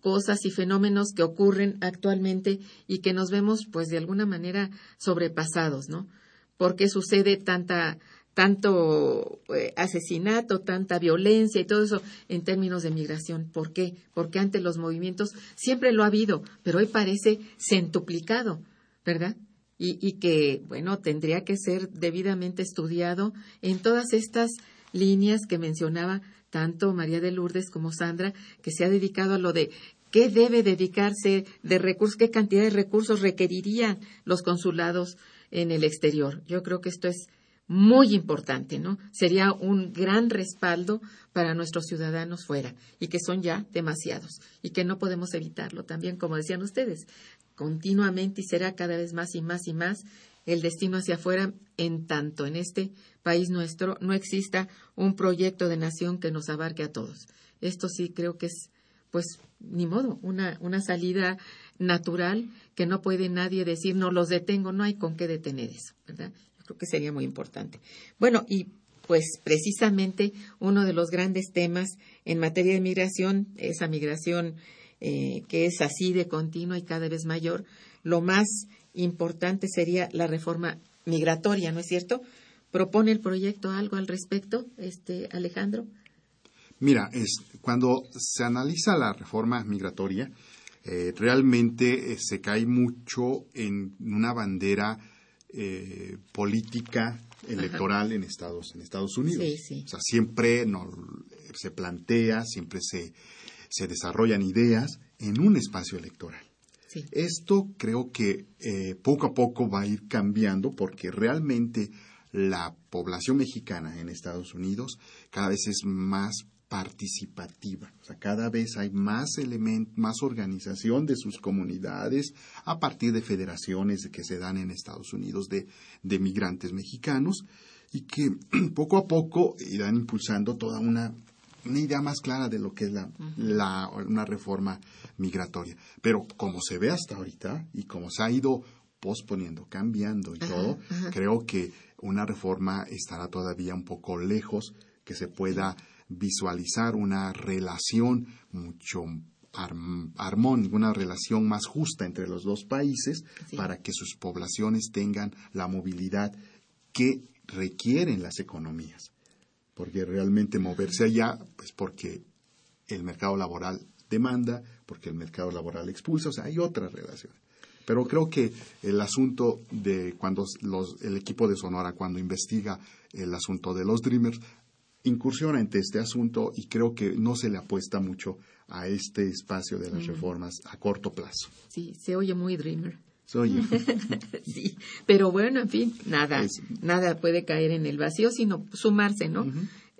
S1: cosas y fenómenos que ocurren actualmente y que nos vemos pues de alguna manera sobrepasados, ¿no? ¿Por qué sucede tanta tanto eh, asesinato, tanta violencia y todo eso en términos de migración. ¿Por qué? Porque ante los movimientos siempre lo ha habido, pero hoy parece centuplicado, ¿verdad? Y, y que, bueno, tendría que ser debidamente estudiado en todas estas líneas que mencionaba tanto María de Lourdes como Sandra, que se ha dedicado a lo de qué debe dedicarse de recursos, qué cantidad de recursos requerirían los consulados en el exterior. Yo creo que esto es muy importante, ¿no? Sería un gran respaldo para nuestros ciudadanos fuera y que son ya demasiados y que no podemos evitarlo también, como decían ustedes, continuamente y será cada vez más y más y más el destino hacia afuera en tanto en este país nuestro no exista un proyecto de nación que nos abarque a todos. Esto sí creo que es, pues, ni modo, una, una salida natural que no puede nadie decir, no los detengo, no hay con qué detener eso, ¿verdad? Yo creo que sería muy importante. Bueno, y pues precisamente uno de los grandes temas en materia de migración, esa migración eh, que es así de continua y cada vez mayor, lo más importante sería la reforma migratoria, ¿no es cierto? ¿Propone el proyecto algo al respecto, este Alejandro?
S2: Mira, es, cuando se analiza la reforma migratoria, eh, realmente eh, se cae mucho en una bandera eh, política electoral en Estados, en Estados Unidos.
S1: Sí, sí.
S2: O sea, siempre no, se plantea, siempre se, se desarrollan ideas en un espacio electoral. Esto creo que eh, poco a poco va a ir cambiando porque realmente la población mexicana en Estados Unidos cada vez es más participativa. O sea, cada vez hay más elementos, más organización de sus comunidades a partir de federaciones que se dan en Estados Unidos de, de migrantes mexicanos y que poco a poco irán impulsando toda una, una idea más clara de lo que es la, la- una reforma migratoria. Pero como se ve hasta ahorita y como se ha ido posponiendo, cambiando y todo, creo que una reforma estará todavía un poco lejos que se pueda visualizar una relación mucho arm- armónica, una relación más justa entre los dos países
S1: Sí.
S2: para que sus poblaciones tengan la movilidad que requieren las economías. Porque realmente moverse allá, pues porque el mercado laboral demanda, porque el mercado laboral expulsa, o sea, hay otras relaciones. Pero creo que el asunto de cuando los- el equipo de Sonora, cuando investiga el asunto de los Dreamers, incursiona en este asunto y creo que no se le apuesta mucho a este espacio de las reformas a corto plazo.
S1: Sí, se oye muy dreamer.
S2: Oye,
S1: sí, pero bueno, en fin, nada,
S2: Es-
S1: nada puede caer en el vacío, sino sumarse, ¿no?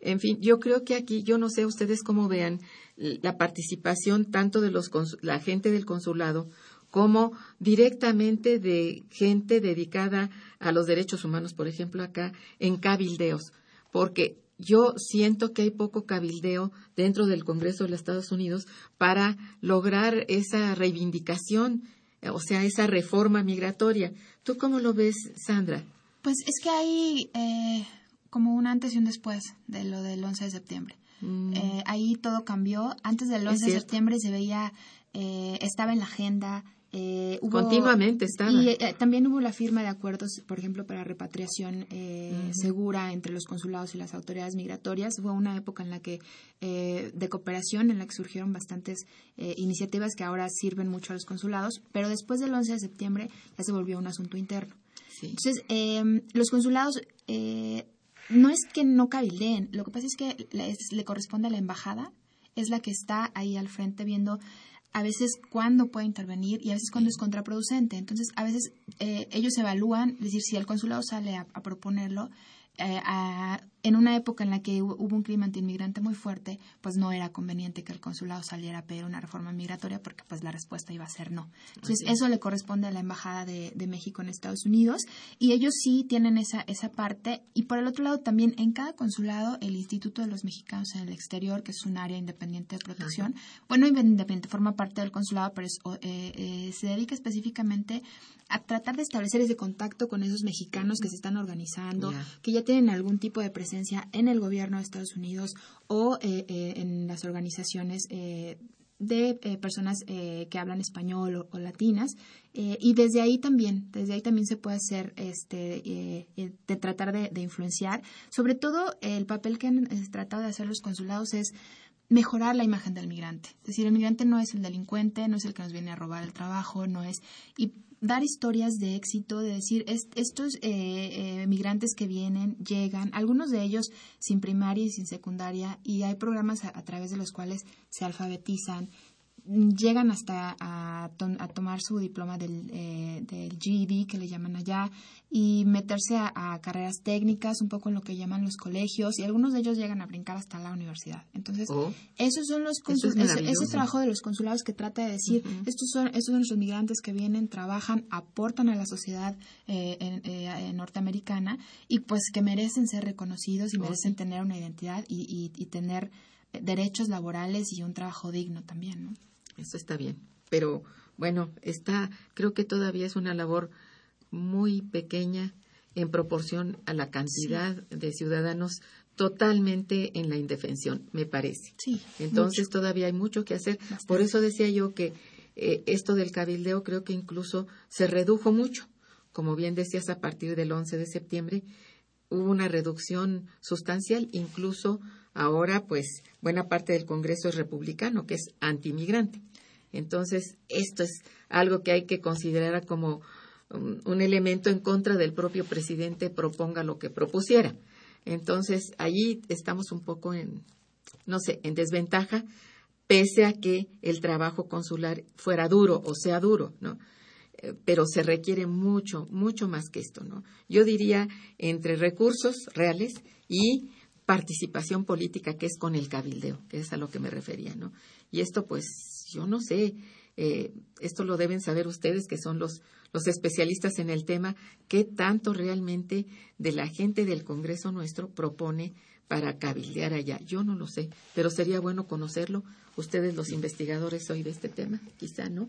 S1: En fin, yo creo que aquí, yo no sé ustedes cómo vean la participación tanto de los la gente del consulado como directamente de gente dedicada a los derechos humanos, por ejemplo, acá en cabildeos, porque yo siento que hay poco cabildeo dentro del Congreso de los Estados Unidos para lograr esa reivindicación, o sea, esa reforma migratoria. ¿Tú cómo lo ves, Sandra?
S3: Pues es que hay eh, como un antes y un después de lo del 11 de septiembre.
S1: Mm,
S3: Eh, ahí todo cambió. Antes del
S1: Es
S3: 11 de septiembre se veía, eh, estaba en la agenda. Eh, hubo-
S1: Continuamente estaba.
S3: Y eh, también hubo la firma de acuerdos, por ejemplo, para repatriación eh, segura entre los consulados y las autoridades migratorias. Fue una época en la que, eh, de cooperación, en la que surgieron bastantes eh, iniciativas que ahora sirven mucho a los consulados, pero después del 11 de septiembre ya se volvió un asunto interno.
S1: sí.
S3: Entonces, eh, los consulados eh, no es que no cabildeen, lo que pasa es que le, es- le corresponde a la embajada, es la que está ahí al frente viendo a veces cuándo puede intervenir y a veces cuándo es contraproducente. Entonces, a veces eh, ellos evalúan, es decir, si el consulado sale a, a proponerlo, eh, a- en una época en la que hubo, un clima antiinmigrante muy fuerte, pues no era conveniente que el consulado saliera a pedir una reforma migratoria porque pues la respuesta iba a ser no. Entonces, eso le corresponde a la Embajada de, de México en Estados Unidos y ellos sí tienen esa, esa parte. Y por el otro lado, también en cada consulado, el Instituto de los Mexicanos en el Exterior, que es un área independiente de protección, bueno, independiente, forma parte del consulado, pero es, eh, eh, se dedica específicamente a tratar de establecer ese contacto con esos mexicanos que se están organizando, que ya tienen algún tipo de presencia en el gobierno de Estados Unidos o eh, eh, en las organizaciones eh, de eh, personas eh, que hablan español o, o latinas y desde ahí también desde ahí también se puede hacer este de tratar de, influenciar. Sobre todo el papel que han tratado de hacer los consulados es mejorar la imagen del migrante. Es decir, el migrante no es el delincuente, no es el que nos viene a robar el trabajo, no es... Y dar historias de éxito, de decir, es- estos eh, eh, migrantes que vienen, llegan, algunos de ellos sin primaria y sin secundaria, y hay programas a través de los cuales se alfabetizan, llegan hasta a, tomar su diploma del, eh, del, GED, que le llaman allá, y meterse a, carreras técnicas, un poco en lo que llaman los colegios, y algunos de ellos llegan a brincar hasta la universidad. Entonces, oh. esos son los ese, trabajo de los consulados que trata de decir, estos son estos son los migrantes que vienen, trabajan, aportan a la sociedad eh, eh, norteamericana y pues que merecen ser reconocidos y oh, merecen tener una identidad y, y tener derechos laborales y un trabajo digno también, ¿no?
S1: Eso está bien. Pero bueno, está, creo que todavía es una labor muy pequeña en proporción a la cantidad de ciudadanos totalmente en la indefensión, me parece.
S3: Sí,
S1: Entonces todavía hay mucho que hacer. Por eso decía yo que eh, esto del cabildeo creo que incluso se redujo mucho. Como bien decías, a partir del 11 de septiembre hubo una reducción sustancial, incluso ahora pues buena parte del Congreso es republicano, que es antimigrante. Entonces, esto es algo que hay que considerar como um, un, elemento en contra del propio presidente proponga lo que propusiera. Entonces, allí estamos un poco en, no sé, en desventaja, pese a que el trabajo consular fuera duro o sea duro, ¿no? Eh, pero se requiere mucho, mucho más que esto, ¿no? Yo diría entre recursos reales y participación política, que es con el cabildeo, que es a lo que me refería, ¿no? Y esto, pues, yo no sé, eh, esto lo deben saber ustedes, que son los, los especialistas en el tema, qué tanto realmente de la gente del Congreso nuestro propone para cabildear allá. Yo no lo sé, pero sería bueno conocerlo. Ustedes, los investigadores hoy de este tema, quizá, ¿no?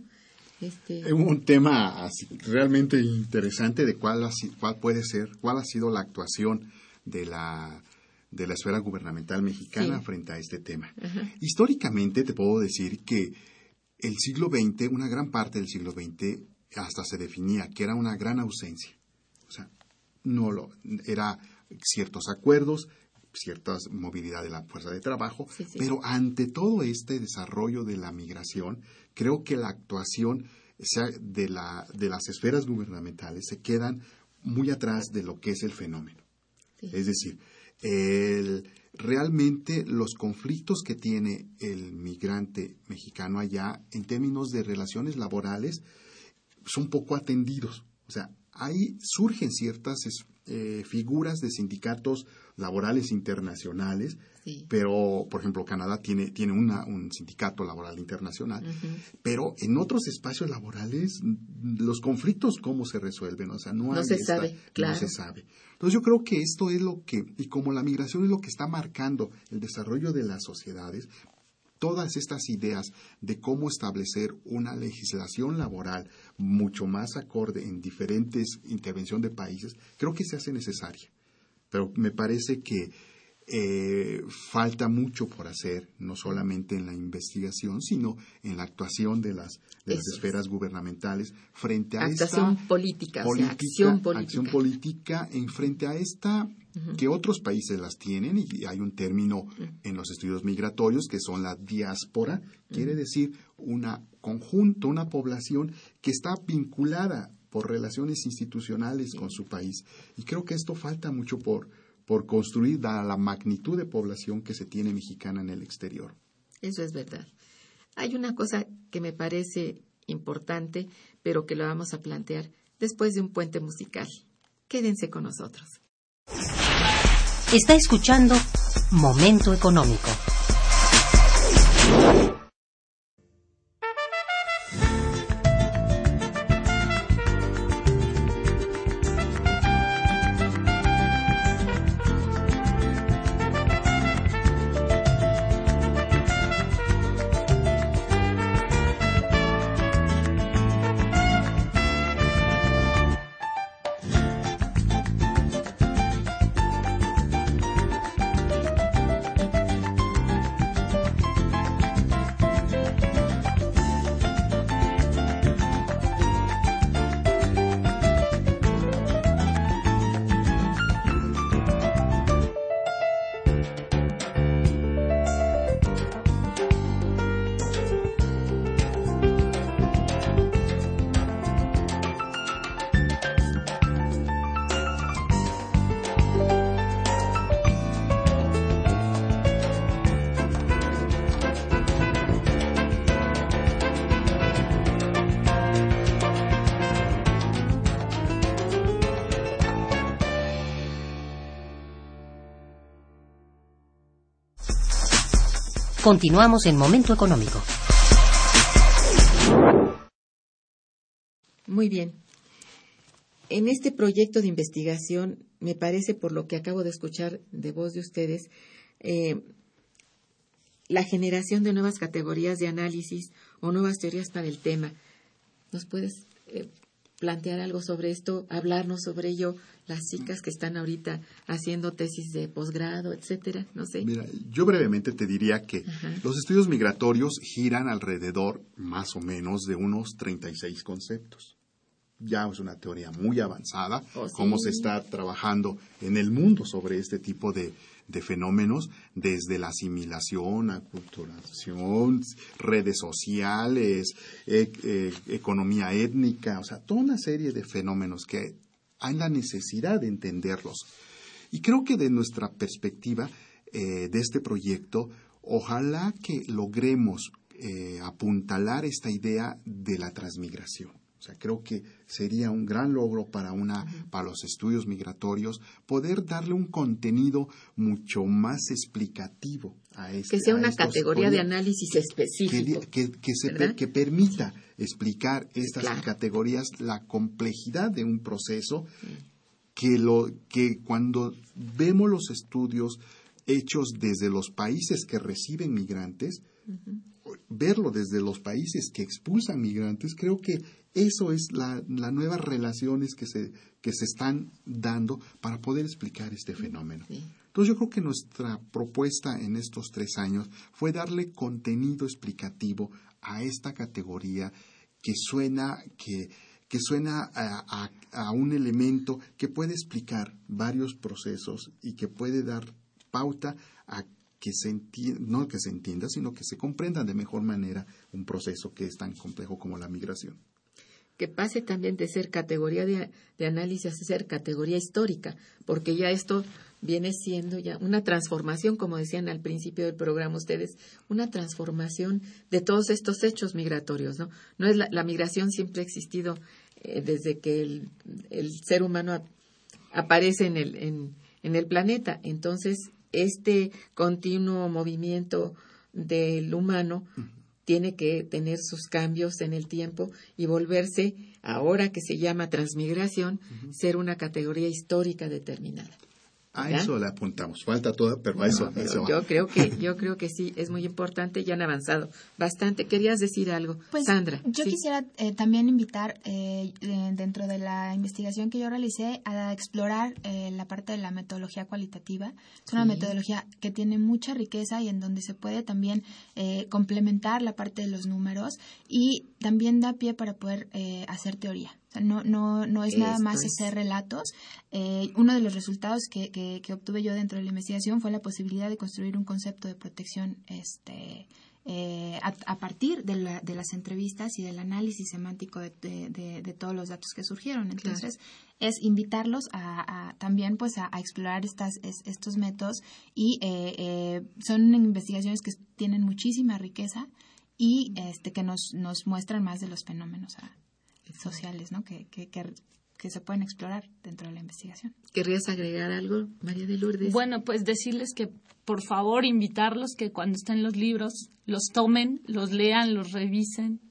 S2: Este... Un tema realmente interesante de cuál, cuál puede ser, cuál ha sido la actuación de la de la esfera gubernamental mexicana frente a este tema. Históricamente te puedo decir que el siglo XX, una gran parte del siglo XX, hasta se definía que era una gran ausencia. O sea, no lo, era ciertos acuerdos, cierta movilidad de la fuerza de trabajo, pero ante todo este desarrollo de la migración, creo que la actuación de, la, de las esferas gubernamentales se quedan muy atrás de lo que es el fenómeno. Es decir, el, realmente los conflictos que tiene el migrante mexicano allá en términos de relaciones laborales son poco atendidos. O sea, ahí surgen ciertas eh, figuras de sindicatos laborales internacionales, pero, por ejemplo, Canadá tiene, tiene un sindicato laboral internacional, pero en otros espacios laborales los conflictos, ¿cómo se resuelven? O sea, no,
S1: se sabe,
S2: No se sabe. Entonces yo creo que esto es lo que, y como la migración es lo que está marcando el desarrollo de las sociedades, todas estas ideas de cómo establecer una legislación laboral mucho más acorde en diferentes intervenciones de países, creo que se hace necesaria. Pero me parece que eh, falta mucho por hacer, no solamente en la investigación, sino en la actuación de las, esferas gubernamentales frente a
S1: esta política, acción política.
S2: Acción política. en frente a esta que otros países las tienen y hay un término en los estudios migratorios que son la diáspora, quiere decir una conjunto, una población que está vinculada por relaciones institucionales con su país. Y creo que esto falta mucho por, por construir, dada la magnitud de población que se tiene mexicana en el exterior.
S1: Eso es verdad. Hay una cosa que me parece importante, pero que lo vamos a plantear después de un puente musical. Quédense con nosotros.
S5: Está escuchando Momento Económico. Continuamos en Momento Económico.
S1: Muy bien. En este proyecto de investigación, me parece, por lo que acabo de escuchar de voz de ustedes, eh, la generación de nuevas categorías de análisis o nuevas teorías para el tema. ¿Nos puedes eh, plantear algo sobre esto, hablarnos sobre ello, las chicas que están ahorita haciendo tesis de posgrado, etcétera? No sé.
S2: Mira, yo brevemente te diría que los estudios migratorios giran alrededor más o menos de unos 36 conceptos. Ya es una teoría muy avanzada,
S1: Oh,
S2: cómo
S1: sí.
S2: se está trabajando en el mundo sobre este tipo de, de fenómenos, desde la asimilación, aculturación, redes sociales, e- eh, economía étnica, o sea, toda una serie de fenómenos que hay la necesidad de entenderlos. Y creo que de nuestra perspectiva eh, de este proyecto, ojalá que logremos eh, apuntalar esta idea de la transmigración. O sea, creo que sería un gran logro para una, para los estudios migratorios, poder darle un contenido mucho más explicativo a este.
S1: que sea una categoría de análisis
S2: que,
S1: específico.
S2: que, que se
S1: ¿verdad?
S2: per- que permita explicar estas
S1: Claro.
S2: categorías, la complejidad de un proceso que, lo, que cuando vemos los estudios hechos desde los países que reciben migrantes, verlo desde los países que expulsan migrantes, creo que eso es la, las nuevas relaciones que se, que se están dando para poder explicar este fenómeno.
S1: Sí.
S2: Entonces yo creo que nuestra propuesta en estos tres años fue darle contenido explicativo a esta categoría que suena, que, que suena a, a- a un elemento que puede explicar varios procesos y que puede dar pauta a que se entienda, no que se entienda, sino que se comprenda de mejor manera un proceso que es tan complejo como la migración.
S1: que pase también de ser categoría de, de análisis a ser categoría histórica, porque ya esto viene siendo ya una transformación, como decían al principio del programa ustedes, una transformación de todos estos hechos migratorios, ¿no? No es la, migración siempre ha existido eh, desde que el, el ser humano aparece en el, en, en el planeta. Entonces, este continuo movimiento del humano tiene que tener sus cambios en el tiempo y volverse, ahora que se llama transmigración, ser una categoría histórica determinada.
S2: A
S1: ¿Ya?
S2: eso le apuntamos. Falta toda, pero a eso,
S1: Pero
S2: eso va.
S1: yo creo que yo creo que sí es muy importante y han avanzado bastante. Querías decir algo,
S3: Pues
S1: Sandra.
S3: yo
S1: sí.
S3: quisiera eh, también invitar eh, eh, dentro de la investigación que yo realicé a explorar eh, la parte de la metodología cualitativa. Es una
S1: Sí.
S3: metodología que tiene mucha riqueza y en donde se puede también eh, complementar la parte de los números y también da pie para poder eh, hacer teoría. No, no, no es nada más
S1: es.
S3: hacer relatos. Eh, uno de los resultados que, que, que obtuve yo dentro de la investigación fue la posibilidad de construir un concepto de protección este, eh, a, a partir de, la- de las entrevistas y del análisis semántico de, de- todos los datos que surgieron. Entonces, es invitarlos a, a también pues a, a explorar estas, es- estos métodos y eh, eh, son investigaciones que tienen muchísima riqueza y este que nos, nos muestran más de los fenómenos sociales ¿no? que, que, que, que se pueden explorar dentro de la investigación.
S1: ¿Querrías agregar algo, María de Lourdes?
S4: Bueno, pues decirles que por favor invitarlos que cuando estén los libros los tomen, los lean, los revisen,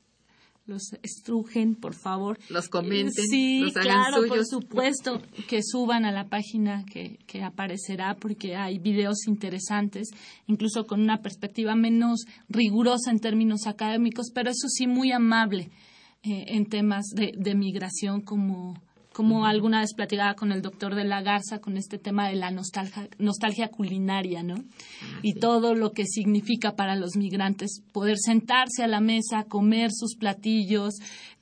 S4: los estrujen, por favor.
S1: Los comenten,
S4: Sí,
S1: los hagan
S4: claro, por supuesto, que suban a la página que, que aparecerá porque hay videos interesantes, incluso con una perspectiva menos rigurosa en términos académicos, pero eso sí muy amable eh, en temas de, de migración como como alguna vez platicaba con el doctor de la Garza con este tema de la nostalgia, nostalgia culinaria, ¿no? y todo lo que significa para los migrantes poder sentarse a la mesa, comer sus platillos,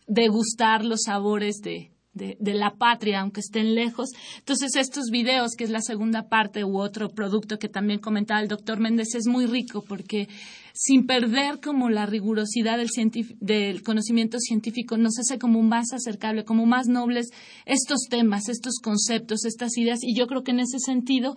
S4: degustar los sabores de, de, de la patria, aunque estén lejos. Entonces, estos videos, que es la segunda parte u otro producto que también comentaba el doctor Méndez, es muy rico porque sin perder como la rigurosidad del, del conocimiento científico, nos hace como más acercable, como más nobles estos temas, estos conceptos, estas ideas. Y yo creo que en ese sentido,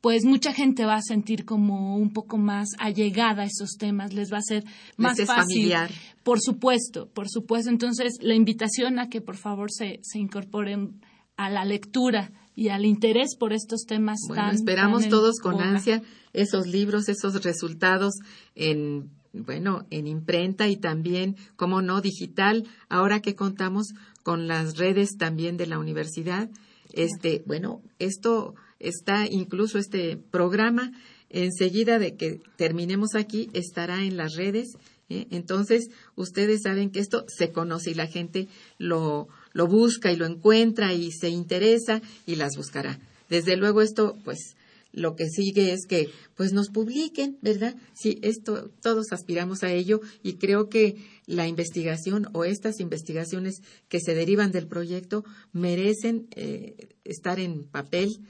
S4: pues mucha gente va a sentir como un poco más allegada a esos temas, les va a ser más fácil.
S1: familiar.
S4: Por supuesto, por supuesto. Entonces, la invitación a que por favor se, se incorporen a la lectura y al interés por estos temas
S1: bueno,
S4: tan
S1: esperamos
S4: tan
S1: todos con ansia esos libros, esos resultados en bueno, en imprenta y también, como no, digital, ahora que contamos con las redes también de la universidad. Este, bueno, esto está incluso este programa enseguida de que terminemos aquí estará en las redes. ¿eh? Entonces, ustedes saben que esto se conoce y la gente lo, lo busca y lo encuentra y se interesa y las buscará. Desde luego esto, pues, lo que sigue es que pues nos publiquen, ¿verdad? Sí, esto todos aspiramos a ello y creo que la investigación o estas investigaciones que se derivan del proyecto merecen eh, estar en papel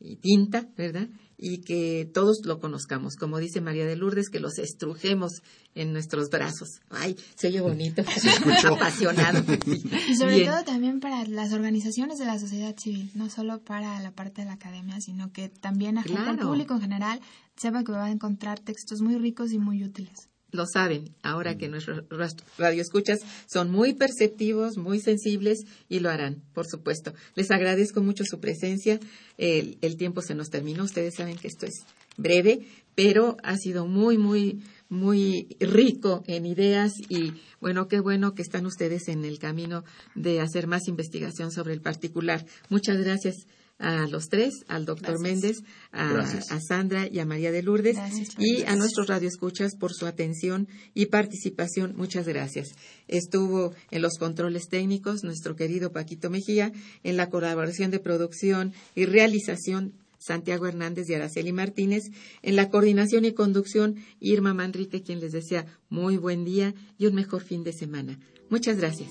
S1: y tinta, ¿verdad? Y que todos lo conozcamos, como dice María de Lourdes, que los estrujemos en nuestros brazos. Ay, se oye bonito, apasionado.
S3: Y sobre
S1: Bien.
S3: todo también para las organizaciones de la sociedad civil, no solo para la parte de la academia, sino que también a gente, al
S1: Claro.
S3: público en general sepa que va a encontrar textos muy ricos y muy útiles.
S1: Lo saben, ahora que nuestros ras- radioescuchas son muy perceptivos, muy sensibles y lo harán, por supuesto. Les agradezco mucho su presencia. El, el tiempo se nos terminó. Ustedes saben que esto es breve, pero ha sido muy, muy, muy rico en ideas y bueno, qué bueno que están ustedes en el camino de hacer más investigación sobre el particular. Muchas gracias a los tres, al doctor Méndez, a, Sandra y a María de Lourdes
S3: Gracias,
S1: y a nuestros radioescuchas por su atención y participación. Muchas gracias. Estuvo en los controles técnicos nuestro querido Paquito Mejía, en la colaboración de producción y realización Santiago Hernández y Araceli Martínez, en la coordinación y conducción Irma Manrique, quien les desea muy buen día y un mejor fin de semana. Muchas gracias.